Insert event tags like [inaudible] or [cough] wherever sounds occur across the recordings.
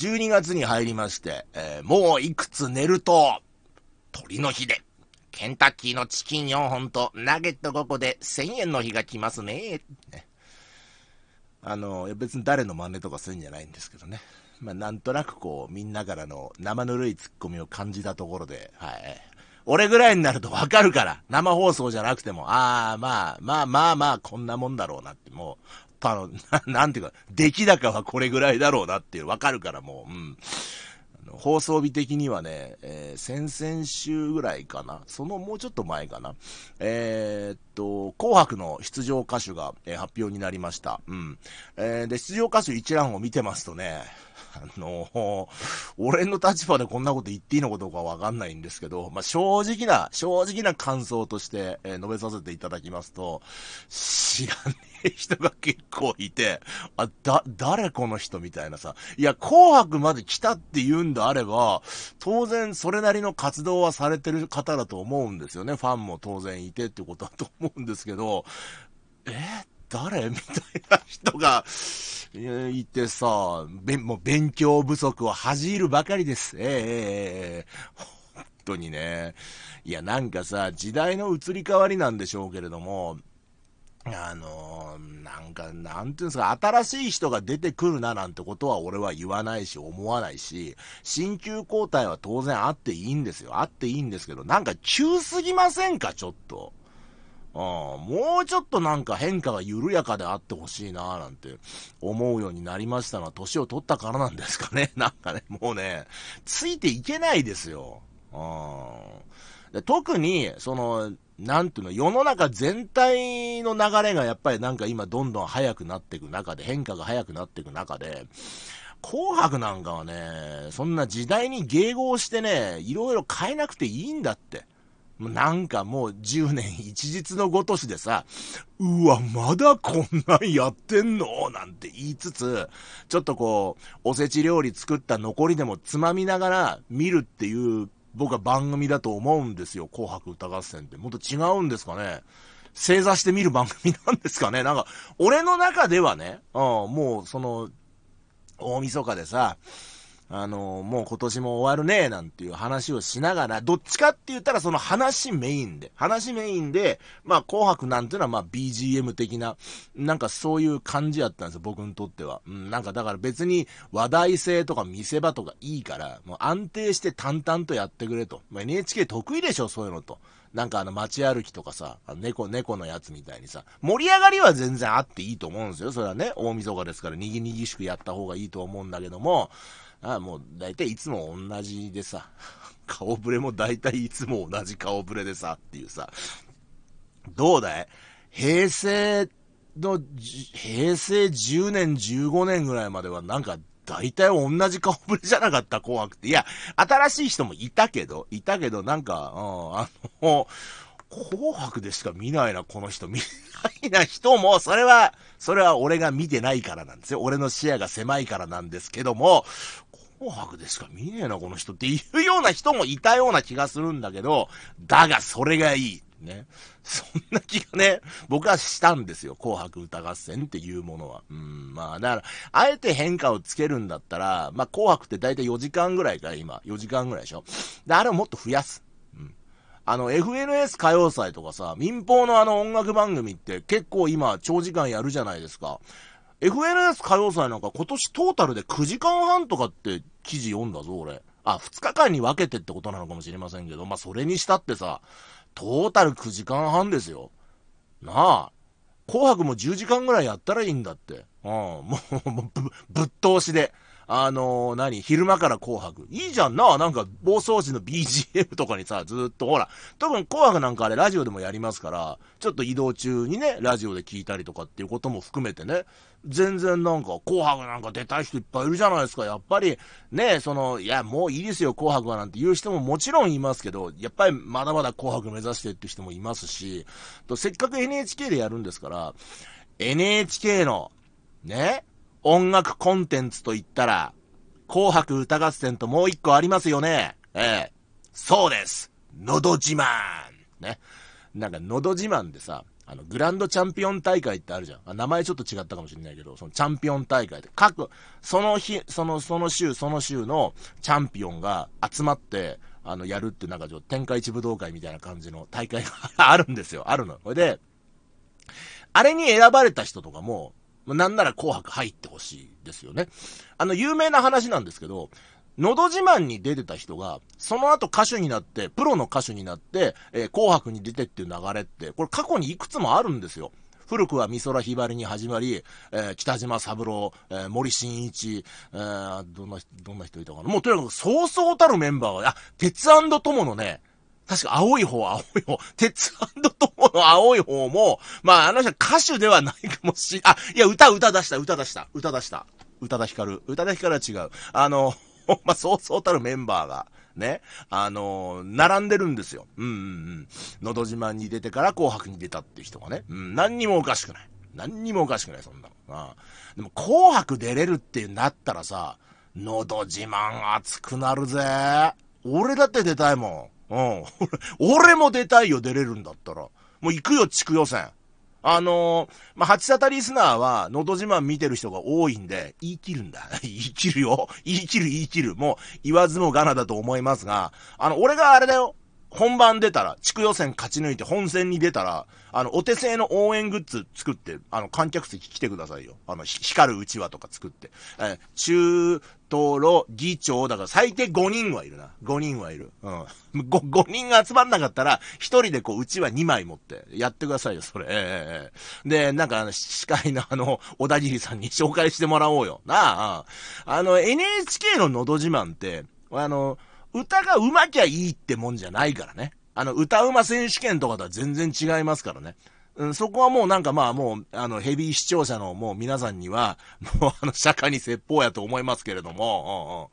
12月に入りまして、えー、もういくつ寝ると、鳥の日で、ケンタッキーのチキン4本とナゲット5個で1000円の日が来ますね。あの、別に誰の真似とかするんじゃないんですけどね。まあ、なんとなくこう、みんなからの生ぬるいツッコミを感じたところで、はい。俺ぐらいになるとわかるから。生放送じゃなくても、ああ、まあ、まあまあまあ、こんなもんだろうなって、もう、たの、[laughs] なんていうか、出来高はこれぐらいだろうなっていう、わかるからもう、うん。放送日的にはね、えー、先々週ぐらいかな、そのもうちょっと前かな、えー、っと、紅白の出場歌手が、えー、発表になりました。うん。えー、で、出場歌手一覧を見てますとね、あの俺の立場でこんなこと言っていいのかどうかわかんないんですけど、まあ、正直な、正直な感想として、えー、述べさせていただきますと、知らねえ人が結構いて、あ、だ、誰この人みたいなさ。いや、紅白まで来たって言うんであれば、当然それなりの活動はされてる方だと思うんですよね。ファンも当然いてってことだと思うんですけど、え誰みたいな人が、いてさ、べもう勉強不足を恥じるばかりです。ええええ本当にね。いや、なんかさ、時代の移り変わりなんでしょうけれども、あのー、なんか、なんていうんですか、新しい人が出てくるななんてことは俺は言わないし、思わないし、新旧交代は当然あっていいんですよ。あっていいんですけど、なんか急すぎませんか、ちょっと。うん、もうちょっとなんか変化が緩やかであってほしいなぁなんて思うようになりましたが、年を取ったからなんですかね。[laughs] なんかね、もうね、ついていけないですよ。うん、で特に、その、なんていうの、世の中全体の流れがやっぱりなんか今どんどん速くなっていく中で、変化が速くなっていく中で、紅白なんかはね、そんな時代に迎合してね、いろいろ変えなくていいんだって。なんかもう10年一日のごとしでさ、うわ、まだこんなんやってんの？なんて言いつつ、ちょっとこう、おせち料理作った残りでもつまみながら見るっていう僕は番組だと思うんですよ。紅白歌合戦って。もっと違うんですかね？正座して見る番組なんですかね？なんか、俺の中ではね、うん、もうその、大晦日でさ、あの、もう今年も終わるね、なんていう話をしながら、どっちかって言ったらその話メインで、話メインで、まあ紅白なんていうのはまあ BGM 的な、なんかそういう感じやったんですよ、僕にとっては。うん、なんかだから別に話題性とか見せ場とかいいから、もう安定して淡々とやってくれと。まあ、NHK 得意でしょ、そういうのと。なんかあの街歩きとかさ、猫、猫のやつみたいにさ、盛り上がりは全然あっていいと思うんですよ。それはね、大晦日ですから、にぎにぎしくやった方がいいと思うんだけども、あもう大体いつも同じでさ、[laughs] 顔ぶれも大体いつも同じ顔ぶれでさ、っていうさ、どうだい？平成の、平成10年、15年ぐらいまではなんか大体同じ顔ぶれじゃなかった？紅白って。いや、新しい人もいたけど、いたけどなんか、うん、あの、紅白でしか見ないな、この人。見ないな人も、それは、それは俺が見てないからなんですよ。俺の視野が狭いからなんですけども、紅白でしか？見ねえな、この人っていうような人もいたような気がするんだけど、だがそれがいい。ね。そんな気がね、僕はしたんですよ。紅白歌合戦っていうものは。うん、まあ、だから、あえて変化をつけるんだったら、まあ、紅白って大体4時間ぐらいから今、4時間ぐらいでしょ。で、あれをもっと増やす。うん。あの、FNS 歌謡祭とかさ、民放のあの音楽番組って結構今、長時間やるじゃないですか。FNS 歌謡祭なんか今年トータルで9時間半とかって記事読んだぞ、俺。あ、2日間に分けてってことなのかもしれませんけど、まあ、それにしたってさ、トータル9時間半ですよ。なあ。紅白も10時間ぐらいやったらいいんだって。うん、もう、ぶ、ぶっ通しで。あのー、何？昼間から紅白。いいじゃんな。なんか、暴走時の BGM とかにさ、ずっと、ほら、特に紅白なんかあれラジオでもやりますから、ちょっと移動中にね、ラジオで聞いたりとかっていうことも含めてね、全然なんか、紅白なんか出たい人いっぱいいるじゃないですか。やっぱり、ね、その、いや、もういいですよ、紅白はなんて言う人ももちろんいますけど、やっぱりまだまだ紅白目指してって人もいますし、とせっかく NHK でやるんですから、NHK の、ね、音楽コンテンツと言ったら、紅白歌合戦ともう一個ありますよね。ええ。そうです。のど自慢。ね。なんか、のど自慢でさ、あの、グランドチャンピオン大会ってあるじゃん。名前ちょっと違ったかもしれないけど、そのチャンピオン大会で、各、その日、その、その週、その週のチャンピオンが集まって、あの、やるってなんかちょっと天下一武道会みたいな感じの大会が [laughs] あるんですよ。あるの。これで、あれに選ばれた人とかも、なんなら紅白入ってほしいですよね。あの、有名な話なんですけど、のど自慢に出てた人が、その後歌手になって、プロの歌手になって、えー、紅白に出てっていう流れって、これ過去にいくつもあるんですよ。古くは美空ひばりに始まり、えー、北島三郎、えー、森進一、えー、どんな、どんな人いたかな。もうとにかくそうそうたるメンバーが、あ、鉄友のね、確か青い方、青い方。鉄友の青い方も、まああの人歌手ではないかもし、あ、いや、歌、歌出した、歌出した、歌出した。宇多田ヒカル。宇多田ヒカルは違う。あの、[laughs] まあ、そうそうたるメンバーが、ね、あのー、並んでるんですよ。うんうんうん。のど自慢に出てから紅白に出たっていう人がね。うん、何にもおかしくない。何にもおかしくない、そんなの。ああでも、紅白出れるってなったらさ、のど自慢熱くなるぜ。俺だって出たいもん。うん。[laughs] 俺も出たいよ、出れるんだったら。もう行くよ、地区予選。あのー、まあ、八沙汰リスナーは、のど自慢見てる人が多いんで、言い切るんだ。[laughs] 言い切るよ。言い切る言い切る。もう、言わずもがなだと思いますが、あの、俺があれだよ。本番出たら、地区予選勝ち抜いて本戦に出たら、あの、お手製の応援グッズ作って、あの、観客席来てくださいよ。あの、光るうちわとか作って。えー、中、東路、議長、だから最低5人はいるな。5人はいる。うん。5, 5人が集まんなかったら、1人でこう、うちわ2枚持って、やってくださいよ、それ。ええー、で、なんか、司会のあの、小田切さんに紹介してもらおうよ。なあ、あの、NHK ののど自慢って、あの、歌が上手きゃいいってもんじゃないからね。あの、歌うま選手権とかとは全然違いますからね。うん、そこはもうなんかまあもう、あの、ヘビー視聴者のもう皆さんには、[laughs] もうあの、釈迦に説法やと思いますけれども、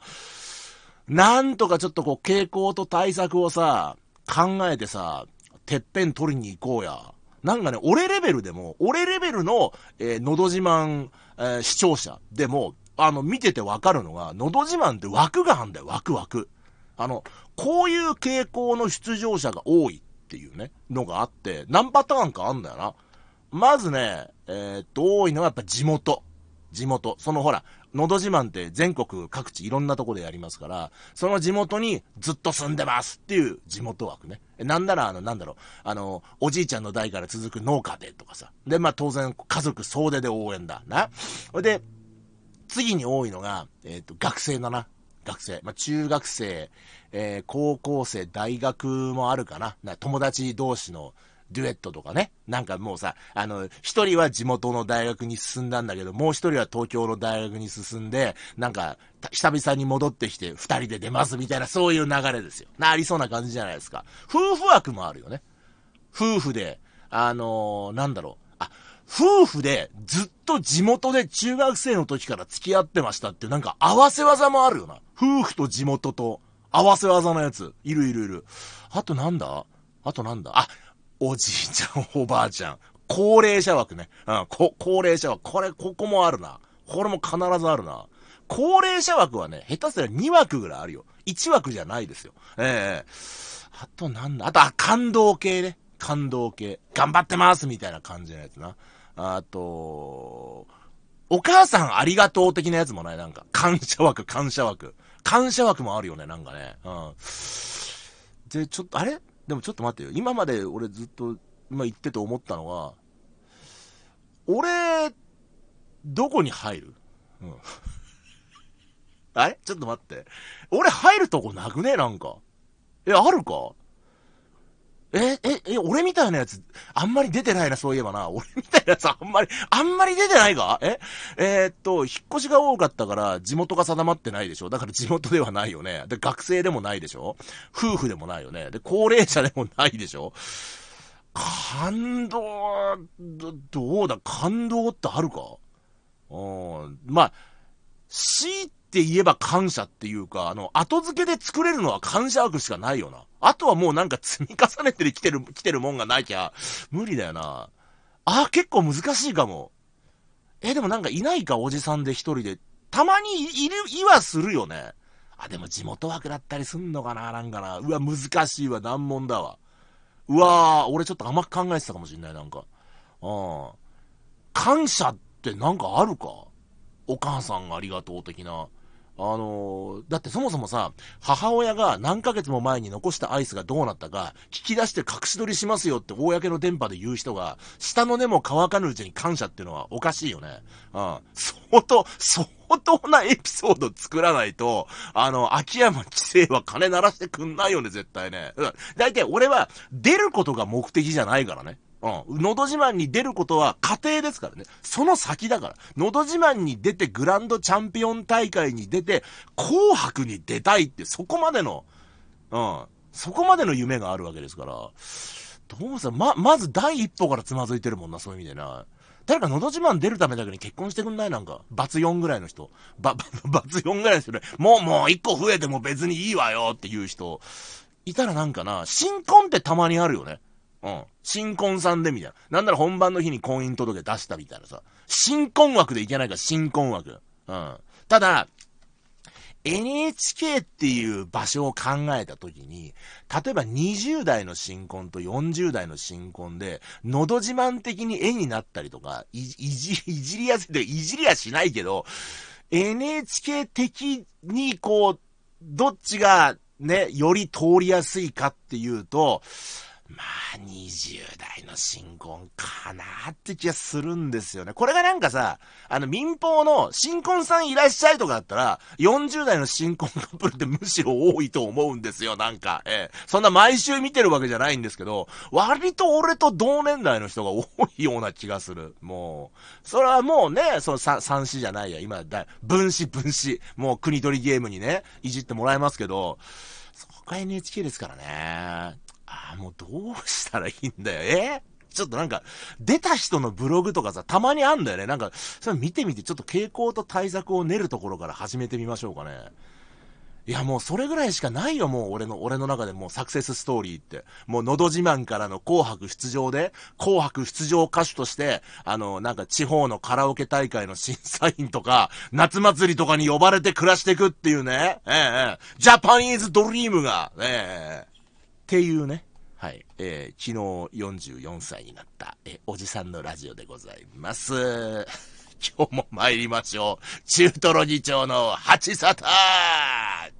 うんうん、なんとかちょっとこう、傾向と対策をさ、考えてさ、てっぺん取りに行こうや。なんかね、俺レベルでも、俺レベルの、えー、のど自慢、えー、視聴者でも、あの、見ててわかるのが、のど自慢って枠があんだよ、枠枠。あの、こういう傾向の出場者が多いっていうね、のがあって、何パターンかあんだよな。まずね、えー、っと、多いのはやっぱ地元。地元。そのほら、のど自慢って全国各地いろんなとこでやりますから、その地元にずっと住んでますっていう地元枠ね。なんなら、あの、なんだろう、あの、おじいちゃんの代から続く農家でとかさ。で、まあ当然家族総出で応援だ。な。ほいで、次に多いのが、えっ、ー、と、学生だな。学生。まあ、中学生、えー、高校生、大学もあるかな。な友達同士のデュエットとかね。なんかもうさ、あの、一人は地元の大学に進んだんだけど、もう一人は東京の大学に進んで、なんか、久々に戻ってきて二人で出ますみたいな、そういう流れですよ。な、ありそうな感じじゃないですか。夫婦枠もあるよね。夫婦で、あのー、なんだろう。夫婦でずっと地元で中学生の時から付き合ってましたってなんか合わせ技もあるよな。夫婦と地元と合わせ技のやつ。いるいるいる。あとなんだ？あとなんだ？あ、おじいちゃん、おばあちゃん。高齢者枠ね。うん、こ高齢者枠。これ、ここもあるな。これも必ずあるな。高齢者枠はね、下手すりゃ2枠ぐらいあるよ。1枠じゃないですよ。ええー、あとなんだ？あと、感動系ね。感動系。頑張ってますみたいな感じのやつな。あと、お母さんありがとう的なやつもない？なんか、感謝枠、感謝枠。感謝枠もあるよね、なんかね。うん。で、ちょっと、あれ？でもちょっと待ってよ。今まで俺ずっと、今言ってて思ったのは、俺、どこに入る？うん。あれ？ちょっと待って。俺入るとこなくね？なんか。え、あるか？え、え、え、俺みたいなやつ、あんまり出てないな、そういえばな。俺みたいなやつ、あんまり、あんまり出てないか？ええー、っと、引っ越しが多かったから、地元が定まってないでしょ？だから地元ではないよね。で、学生でもないでしょ？夫婦でもないよね？で、高齢者でもないでしょ？感動、どどうだ？感動ってあるか？うん、まあ、強いって言えば感謝っていうか、あの、後付けで作れるのは感謝枠しかないよな。あとはもうなんか積み重ねてきてる、来てるもんがなきゃ、無理だよな。あ、結構難しいかも。え、でもなんかいないか、おじさんで一人で。たまにいる、いはするよね。あ、でも地元枠だったりすんのかな、なんかな。うわ、難しいわ、難問だわ。うわー、俺ちょっと甘く考えてたかもしんない、なんか。うん。感謝ってなんかあるか？お母さんありがとう的な。あのー、だってそもそもさ、母親が何ヶ月も前に残したアイスがどうなったか、聞き出して隠し撮りしますよって公の電波で言う人が、下の根も乾かぬうちに感謝っていうのはおかしいよね。うん。相当、相当なエピソード作らないと、あの、秋山規制は金鳴らしてくんないよね、絶対ね。うん。大体俺は出ることが目的じゃないからね。うん。のど自慢に出ることは家庭ですからね。その先だから。のど自慢に出てグランドチャンピオン大会に出て、紅白に出たいってそこまでの、うん。そこまでの夢があるわけですから。どうせ、ま、まず第一歩からつまずいてるもんな、そういう意味でな。誰かのど自慢出るためだけに結婚してくんない？なんか。バツ4ぐらいの人。ば、ば、[laughs] バツ4ぐらいの人ね。もうもう一個増えても別にいいわよっていう人。いたらなんかな、新婚ってたまにあるよね。うん。新婚さんでみたいな。なんなら本番の日に婚姻届出したみたいなさ。新婚枠でいけないから、新婚枠。うん。ただ、NHK っていう場所を考えたときに、例えば20代の新婚と40代の新婚で、のど自慢的に絵になったりとか、いじ、いじりやすい、いじりはしないけど、NHK 的にこう、どっちがね、より通りやすいかっていうと、まあ、20代の新婚かなって気がするんですよね。これがなんかさ、あの民放の新婚さんいらっしゃいとかだったら、40代の新婚カップルってむしろ多いと思うんですよ、なんか。ええ。そんな毎週見てるわけじゃないんですけど、割と俺と同年代の人が多いような気がする。もう、それはもうね、その三三子じゃないや、今だ、分子分子、もう国取りゲームにね、いじってもらえますけど、そこが NHK ですからね。ああ、もうどうしたらいいんだよ。え？ちょっとなんか、出た人のブログとかさ、たまにあんだよね。なんか、それ見てみて、ちょっと傾向と対策を練るところから始めてみましょうかね。いや、もうそれぐらいしかないよ、もう俺の、俺の中でもうサクセスストーリーって。もう、のど自慢からの紅白出場で、紅白出場歌手として、あの、なんか地方のカラオケ大会の審査員とか、夏祭りとかに呼ばれて暮らしていくっていうね、ええ、ジャパニーズドリームが、ええ、っていうね。はい。えー、昨日44歳になった、えー、おじさんのラジオでございます。[laughs] 今日も参りましょう。中トロ議長の八沙汰